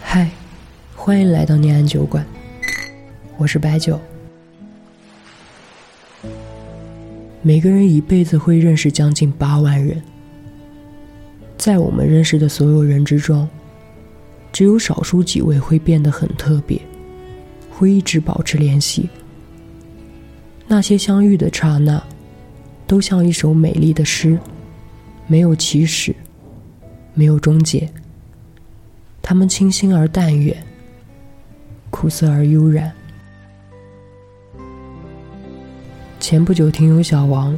嗨，欢迎来到念安酒馆，我是白酒。每个人一辈子会认识将近八万人，在我们认识的所有人之中，只有少数几位会变得很特别，会一直保持联系。那些相遇的刹那，都像一首美丽的诗，没有起始，没有终结。他们清新而淡远，苦涩而悠然。前不久，听友小王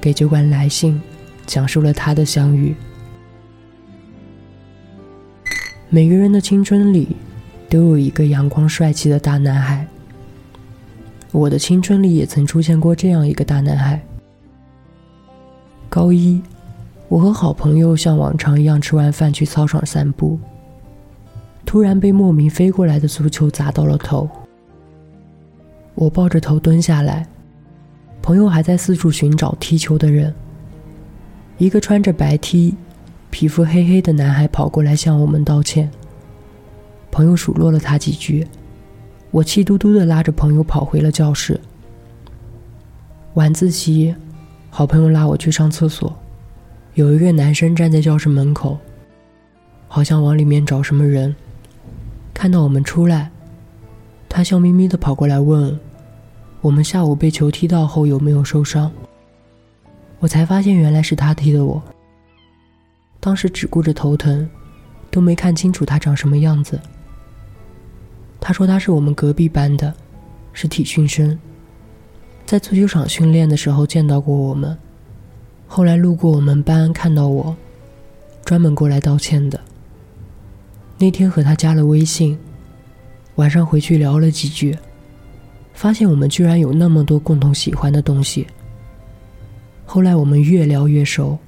给酒馆来信，讲述了他的相遇。每个人的青春里，都有一个阳光帅气的大男孩。我的青春里也曾出现过这样一个大男孩。高一，我和好朋友像往常一样吃完饭去操场散步。突然被莫名飞过来的足球砸到了头，我抱着头蹲下来，朋友还在四处寻找踢球的人。一个穿着白 T、皮肤黑黑的男孩跑过来向我们道歉。朋友数落了他几句，我气嘟嘟的拉着朋友跑回了教室。晚自习，好朋友拉我去上厕所，有一个男生站在教室门口，好像往里面找什么人。看到我们出来，他笑眯眯的跑过来问：“我们下午被球踢到后有没有受伤？”我才发现原来是他踢的我。当时只顾着头疼，都没看清楚他长什么样子。他说他是我们隔壁班的，是体训生，在足球场训练的时候见到过我们，后来路过我们班看到我，专门过来道歉的。那天和他加了微信，晚上回去聊了几句，发现我们居然有那么多共同喜欢的东西。后来我们越聊越熟，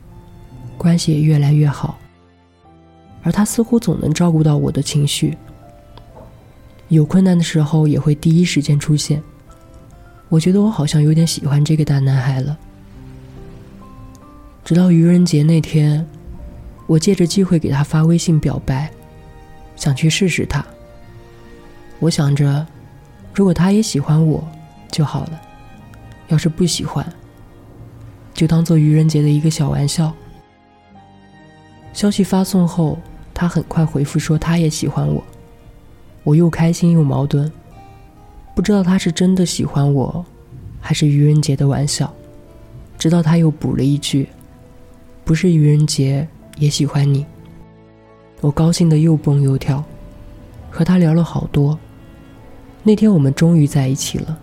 关系也越来越好。而他似乎总能照顾到我的情绪，有困难的时候也会第一时间出现。我觉得我好像有点喜欢这个大男孩了。直到愚人节那天，我借着机会给他发微信表白。想去试试他。我想着，如果他也喜欢我就好了。要是不喜欢，就当做愚人节的一个小玩笑。消息发送后，他很快回复说他也喜欢我。我又开心又矛盾，不知道他是真的喜欢我，还是愚人节的玩笑。直到他又补了一句：“不是愚人节也喜欢你。”我高兴的又蹦又跳，和他聊了好多。那天我们终于在一起了。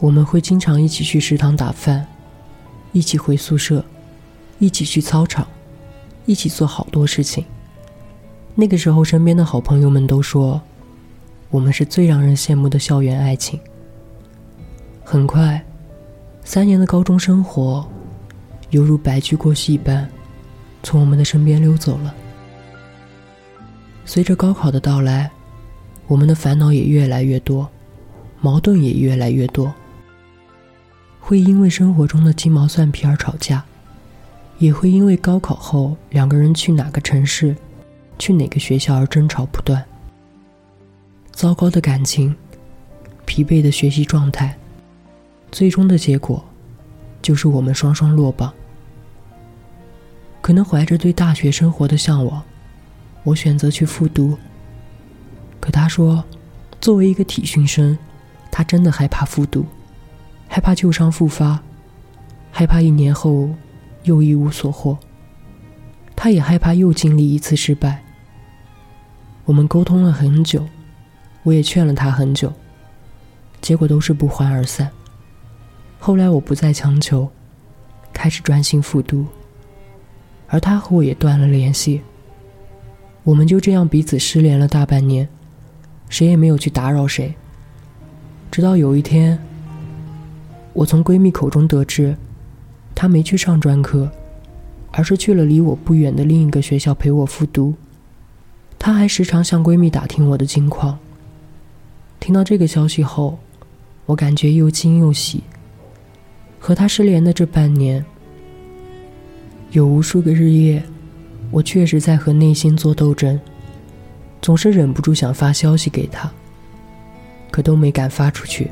我们会经常一起去食堂打饭，一起回宿舍，一起去操场，一起做好多事情。那个时候，身边的好朋友们都说，我们是最让人羡慕的校园爱情。很快，三年的高中生活，犹如白驹过隙一般。从我们的身边溜走了。随着高考的到来，我们的烦恼也越来越多，矛盾也越来越多。会因为生活中的鸡毛蒜皮而吵架，也会因为高考后两个人去哪个城市、去哪个学校而争吵不断。糟糕的感情，疲惫的学习状态，最终的结果，就是我们双双落榜。可能怀着对大学生活的向往，我选择去复读。可他说，作为一个体训生，他真的害怕复读，害怕旧伤复发，害怕一年后又一无所获。他也害怕又经历一次失败。我们沟通了很久，我也劝了他很久，结果都是不欢而散。后来我不再强求，开始专心复读。而他和我也断了联系，我们就这样彼此失联了大半年，谁也没有去打扰谁。直到有一天，我从闺蜜口中得知，她没去上专科，而是去了离我不远的另一个学校陪我复读。她还时常向闺蜜打听我的近况。听到这个消息后，我感觉又惊又喜。和她失联的这半年。有无数个日夜，我确实在和内心做斗争，总是忍不住想发消息给他，可都没敢发出去。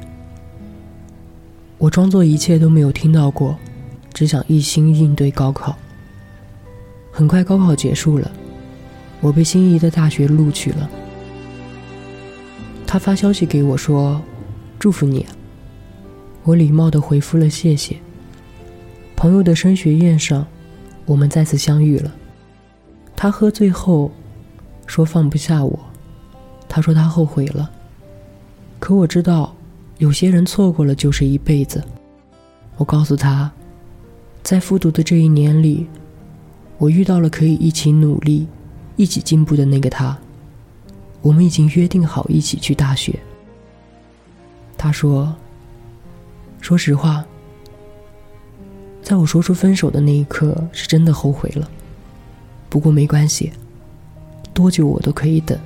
我装作一切都没有听到过，只想一心应对高考。很快高考结束了，我被心仪的大学录取了。他发消息给我说：“祝福你。”我礼貌地回复了谢谢。朋友的升学宴上，我们再次相遇了。他喝醉后说放不下我，他说他后悔了。可我知道。有些人错过了就是一辈子。我告诉他，在复读的这一年里，我遇到了可以一起努力、一起进步的那个他。我们已经约定好一起去大学。他说：“说实话，在我说出分手的那一刻，是真的后悔了。不过没关系，多久我都可以等。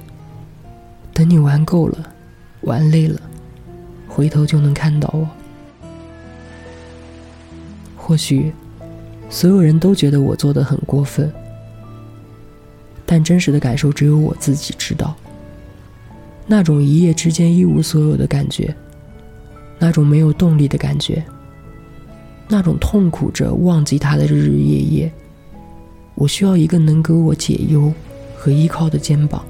等你玩够了，玩累了。”回头就能看到我。或许，所有人都觉得我做的很过分，但真实的感受只有我自己知道。那种一夜之间一无所有的感觉，那种没有动力的感觉，那种痛苦着忘记他的日日夜夜，我需要一个能给我解忧和依靠的肩膀。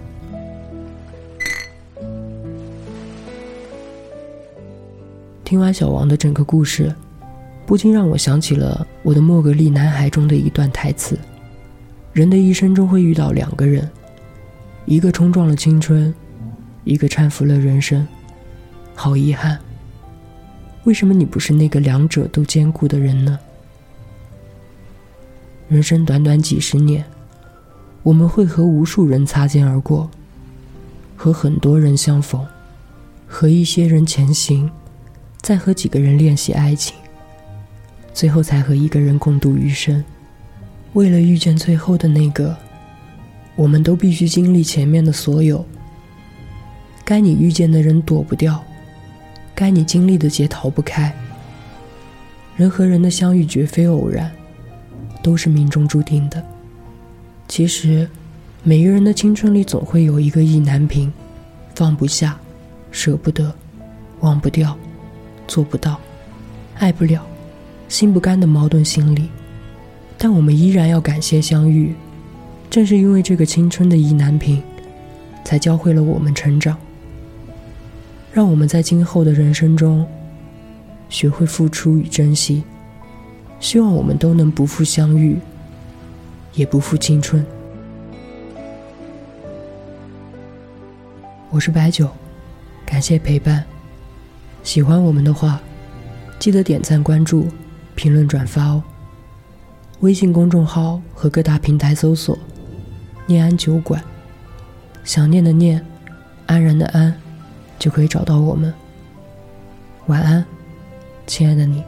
听完小王的整个故事，不禁让我想起了我的《莫格利男孩》中的一段台词：“人的一生中会遇到两个人，一个冲撞了青春，一个搀扶了人生。好遗憾，为什么你不是那个两者都兼顾的人呢？人生短短几十年，我们会和无数人擦肩而过，和很多人相逢，和一些人前行。”再和几个人练习爱情，最后才和一个人共度余生。为了遇见最后的那个，我们都必须经历前面的所有。该你遇见的人躲不掉，该你经历的劫逃不开。人和人的相遇绝非偶然，都是命中注定的。其实，每个人的青春里总会有一个意难平、放不下、舍不得、忘不掉。做不到，爱不了，心不甘的矛盾心理，但我们依然要感谢相遇。正是因为这个青春的意难平，才教会了我们成长，让我们在今后的人生中学会付出与珍惜。希望我们都能不负相遇，也不负青春。我是白酒，感谢陪伴。喜欢我们的话，记得点赞、关注、评论、转发哦。微信公众号和各大平台搜索“念安酒馆”，想念的念，安然的安，就可以找到我们。晚安，亲爱的你。